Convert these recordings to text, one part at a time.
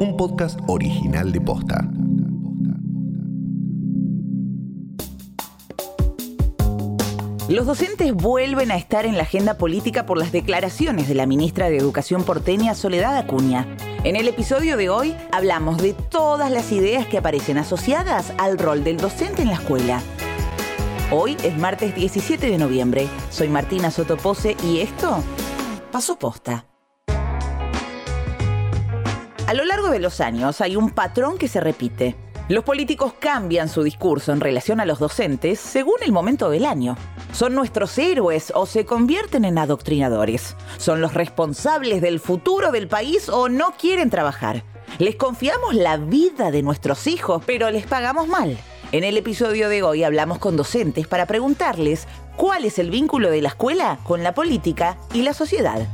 un podcast original de Posta. Los docentes vuelven a estar en la agenda política por las declaraciones de la ministra de Educación porteña Soledad Acuña. En el episodio de hoy hablamos de todas las ideas que aparecen asociadas al rol del docente en la escuela. Hoy es martes 17 de noviembre. Soy Martina Sotopose y esto pasó posta. A lo largo de los años hay un patrón que se repite. Los políticos cambian su discurso en relación a los docentes según el momento del año. Son nuestros héroes o se convierten en adoctrinadores. Son los responsables del futuro del país o no quieren trabajar. Les confiamos la vida de nuestros hijos, pero les pagamos mal. En el episodio de hoy hablamos con docentes para preguntarles cuál es el vínculo de la escuela con la política y la sociedad.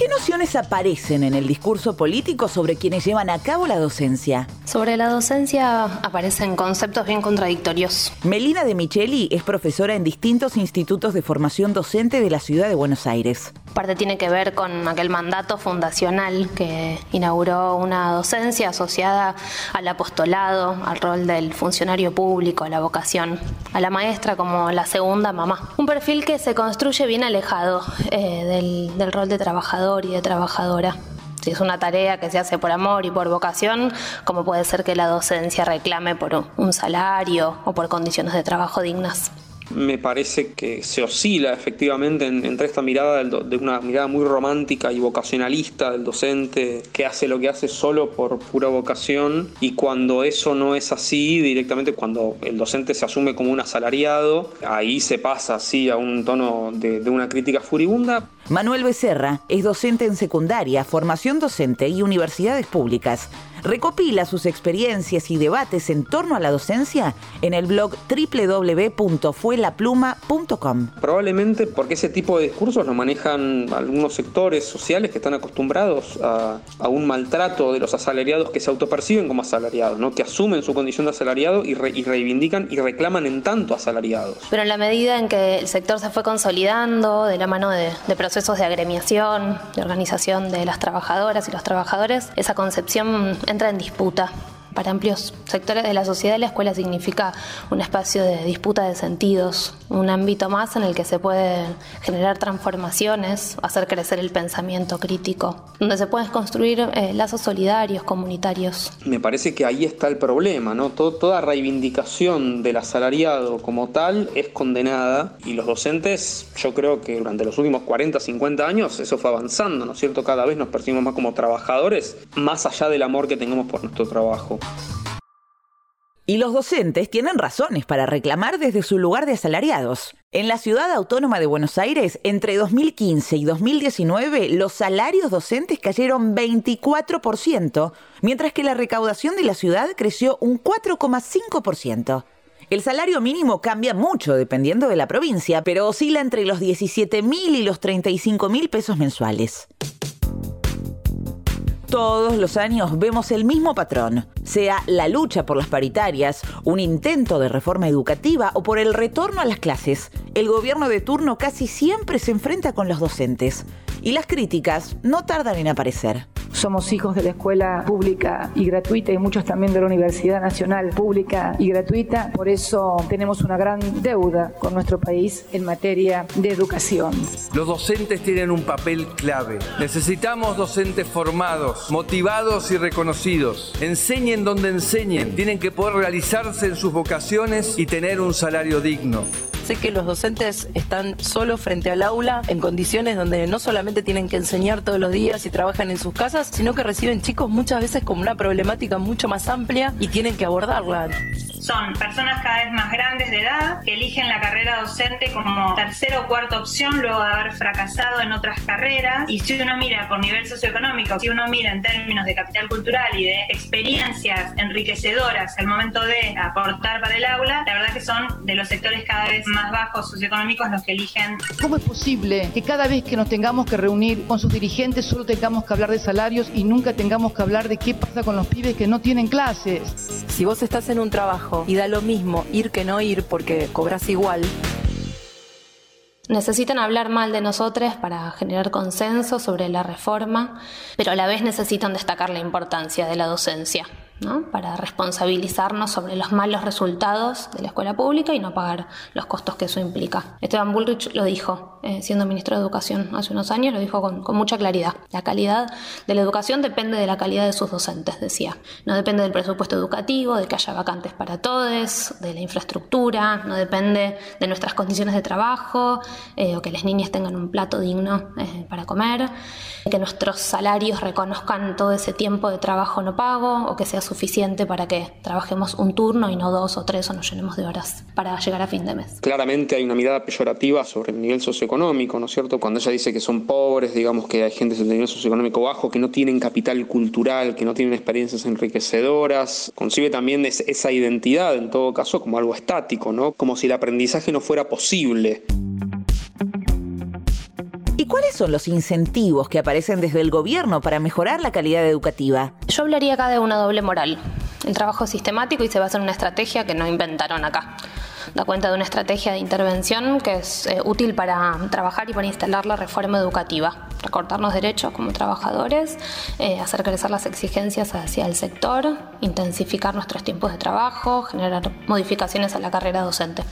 ¿Qué nociones aparecen en el discurso político sobre quienes llevan a cabo la docencia? Sobre la docencia aparecen conceptos bien contradictorios. Melina de Micheli es profesora en distintos institutos de formación docente de la ciudad de Buenos Aires. Parte tiene que ver con aquel mandato fundacional que inauguró una docencia asociada al apostolado, al rol del funcionario público, a la vocación, a la maestra como la segunda mamá. Un perfil que se construye bien alejado eh, del, del rol de trabajador y de trabajadora. Si es una tarea que se hace por amor y por vocación, como puede ser que la docencia reclame por un salario o por condiciones de trabajo dignas me parece que se oscila efectivamente entre esta mirada de una mirada muy romántica y vocacionalista del docente que hace lo que hace solo por pura vocación y cuando eso no es así directamente cuando el docente se asume como un asalariado ahí se pasa así a un tono de, de una crítica furibunda Manuel Becerra es docente en secundaria, formación docente y universidades públicas. Recopila sus experiencias y debates en torno a la docencia en el blog www.fuelapluma.com. Probablemente porque ese tipo de discursos lo manejan algunos sectores sociales que están acostumbrados a, un maltrato de los asalariados que se autoperciben como asalariados, ¿no? que asumen su condición de asalariado y, reivindican y reclaman en tanto asalariados. Pero en la medida en que el sector se fue consolidando de la mano de, de procesos de agremiación, de organización de las trabajadoras y los trabajadores, esa concepción entra en disputa. Para amplios sectores de la sociedad, la escuela significa un espacio de disputa de sentidos, un ámbito más en el que se pueden generar transformaciones, hacer crecer el pensamiento crítico, donde se pueden construir eh, lazos solidarios, comunitarios. Me parece que ahí está el problema, ¿no? toda reivindicación del asalariado como tal es condenada y los docentes, yo creo que durante los últimos 40, 50 años eso fue avanzando, ¿no es cierto? Cada vez nos percibimos más como trabajadores, más allá del amor que tengamos por nuestro trabajo. Y los docentes tienen razones para reclamar desde su lugar de asalariados. En la ciudad autónoma de Buenos Aires, entre 2015 y 2019, los salarios docentes cayeron 24%, mientras que la recaudación de la ciudad creció un 4,5%. El salario mínimo cambia mucho dependiendo de la provincia, pero oscila entre los 17 mil y los 35 mil pesos mensuales. Todos los años vemos el mismo patrón, sea la lucha por las paritarias, un intento de reforma educativa o por el retorno a las clases. El gobierno de turno casi siempre se enfrenta con los docentes y las críticas no tardan en aparecer. Somos hijos de la escuela pública y gratuita y muchos también de la Universidad Nacional Pública y Gratuita. Por eso tenemos una gran deuda con nuestro país en materia de educación. Los docentes tienen un papel clave. Necesitamos docentes formados, motivados y reconocidos. Enseñen donde enseñen. Tienen que poder realizarse en sus vocaciones y tener un salario digno. Que los docentes están solos frente al aula en condiciones donde no solamente tienen que enseñar todos los días y trabajan en sus casas, sino que reciben chicos muchas veces con una problemática mucho más amplia y tienen que abordarla son personas cada vez más grandes de edad que eligen la carrera docente como tercera o cuarta opción luego de haber fracasado en otras carreras. Y si uno mira por nivel socioeconómico, si uno mira en términos de capital cultural y de experiencias enriquecedoras al momento de aportar para el aula, la verdad que son de los sectores cada vez más bajos socioeconómicos los que eligen. ¿Cómo es posible que cada vez que nos tengamos que reunir con sus dirigentes solo tengamos que hablar de salarios y nunca tengamos que hablar de qué pasa con los pibes que no tienen clases? Si vos estás en un trabajo y da lo mismo ir que no ir porque cobras igual. necesitan hablar mal de nosotros para generar consenso sobre la reforma, pero a la vez necesitan destacar la importancia de la docencia para responsabilizarnos sobre los malos resultados de la escuela pública y no pagar los costos que eso implica. Esteban Bullrich lo dijo, eh, siendo ministro de Educación hace unos años, lo dijo con, mucha claridad. La calidad de la educación depende de la calidad de sus docentes, decía. No depende del presupuesto educativo, de que haya vacantes para todos, de la infraestructura, no depende de nuestras condiciones de trabajo eh, o que las niñas tengan un plato digno eh, para comer, que nuestros salarios reconozcan todo ese tiempo de trabajo no pago o que sea suficiente para que trabajemos un turno y no dos o tres o nos llenemos de horas para llegar a fin de mes. Claramente hay una mirada peyorativa sobre el nivel socioeconómico, ¿no es cierto? Cuando ella dice que son pobres, digamos que hay gente de nivel socioeconómico bajo, que no tienen capital cultural, que no tienen experiencias enriquecedoras, concibe también esa identidad en todo caso como algo estático, ¿no? Como si el aprendizaje no fuera posible. ¿Y cuáles son los incentivos que aparecen desde el gobierno para mejorar la calidad educativa? Yo hablaría acá de una doble moral. El trabajo sistemático y se basa en una estrategia que no inventaron acá da cuenta de una estrategia de intervención que es eh, útil para trabajar y para instalar la reforma educativa, recortarnos derechos como trabajadores, eh, hacer crecer las exigencias hacia el sector, intensificar nuestros tiempos de trabajo, generar modificaciones a la carrera docente.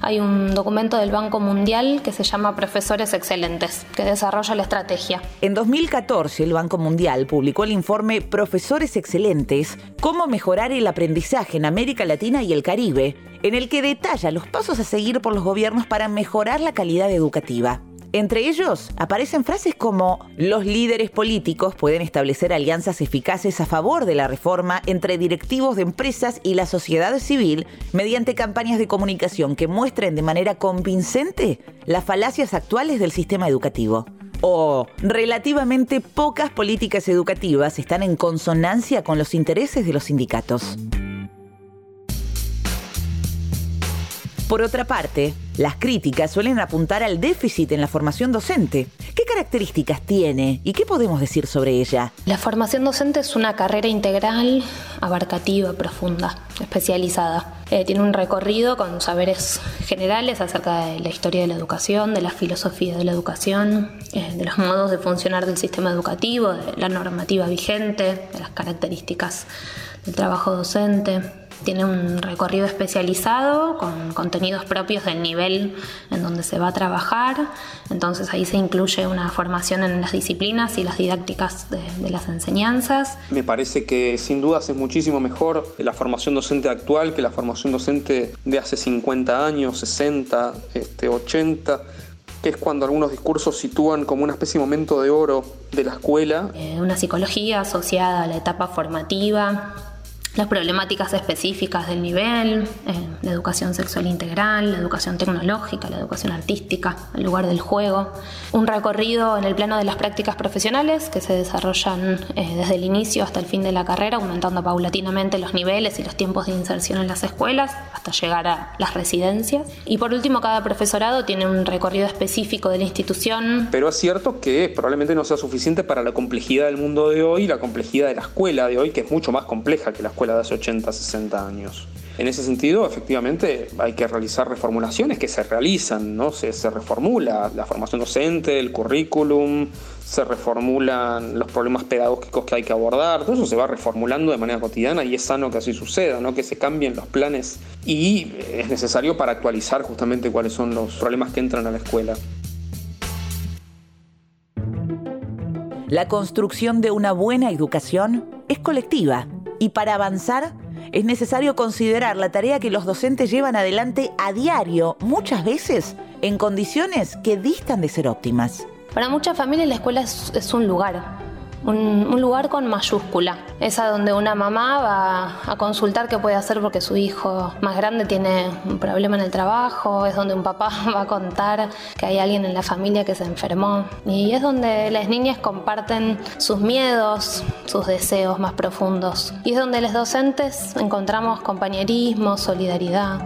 Hay un documento del Banco Mundial que se llama Profesores Excelentes, que desarrolla la estrategia. En 2014, el Banco Mundial publicó el informe Profesores Excelentes, cómo mejorar el aprendizaje en América Latina y el Caribe, en el que detalla los pasos a seguir por los gobiernos para mejorar la calidad educativa. Entre ellos aparecen frases como los líderes políticos pueden establecer alianzas eficaces a favor de la reforma entre directivos de empresas y la sociedad civil mediante campañas de comunicación que muestren de manera convincente las falacias actuales del sistema educativo. O relativamente pocas políticas educativas están en consonancia con los intereses de los sindicatos. Por otra parte, las críticas suelen apuntar al déficit en la formación docente. ¿Qué características tiene y qué podemos decir sobre ella? La formación docente es una carrera integral, abarcativa, profunda, especializada. Eh, tiene un recorrido con saberes generales acerca de la historia de la educación, de la filosofía de la educación, eh, de los modos de funcionar del sistema educativo, de la normativa vigente, de las características del trabajo docente tiene un recorrido especializado con contenidos propios del nivel en donde se va a trabajar. Entonces ahí se incluye una formación en las disciplinas y las didácticas de, las enseñanzas. Me parece que sin dudas es muchísimo mejor la formación docente actual que la formación docente de hace 50 años, 60, este, 80 que es cuando algunos discursos sitúan como una especie de momento de oro de la escuela. Eh, una psicología asociada a la etapa formativa, las problemáticas específicas del nivel, eh, la educación sexual integral, la educación tecnológica, la educación artística, el lugar del juego, un recorrido en el plano de las prácticas profesionales que se desarrollan eh, desde el inicio hasta el fin de la carrera, aumentando paulatinamente los niveles y los tiempos de inserción en las escuelas hasta llegar a las residencias. Y por último, cada profesorado tiene un recorrido específico de la institución. Pero es cierto que probablemente no sea suficiente para la complejidad del mundo de hoy, la complejidad de la escuela de hoy, que es mucho más compleja que la escuela de hace 80, 60 años. En ese sentido, efectivamente, hay que realizar reformulaciones que se realizan, ¿no? Se, se, reformula la formación docente, el currículum, se reformulan los problemas pedagógicos que hay que abordar, todo eso se va reformulando de manera cotidiana y es sano que así suceda, ¿no? Que se cambien los planes y es necesario para actualizar justamente cuáles son los problemas que entran a la escuela. La construcción de una buena educación es colectiva y para avanzar es necesario considerar la tarea que los docentes llevan adelante a diario, muchas veces en condiciones que distan de ser óptimas. Para muchas familias la escuela es, un lugar, un, lugar con mayúscula. Es a donde una mamá va a consultar qué puede hacer porque su hijo más grande tiene un problema en el trabajo, es donde un papá va a contar que hay alguien en la familia que se enfermó. Y es donde las niñas comparten sus miedos, sus deseos más profundos. Y es donde los docentes encontramos compañerismo, solidaridad.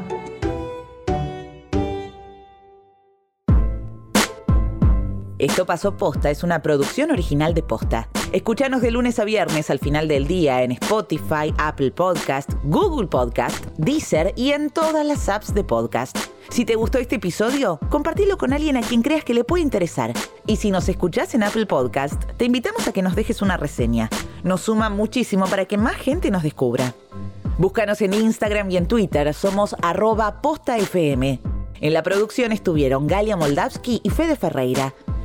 Esto pasó posta, es una producción original de posta. Escúchanos de lunes a viernes al final del día en Spotify, Apple Podcast, Google Podcast, Deezer y en todas las apps de podcast. Si te gustó este episodio, compartilo con alguien a quien creas que le puede interesar. Y si nos escuchás en Apple Podcast, te invitamos a que nos dejes una reseña. Nos suma muchísimo para que más gente nos descubra. Búscanos en Instagram y en Twitter, somos arroba postafm. En la producción estuvieron Galia Moldavsky y Fede Ferreira.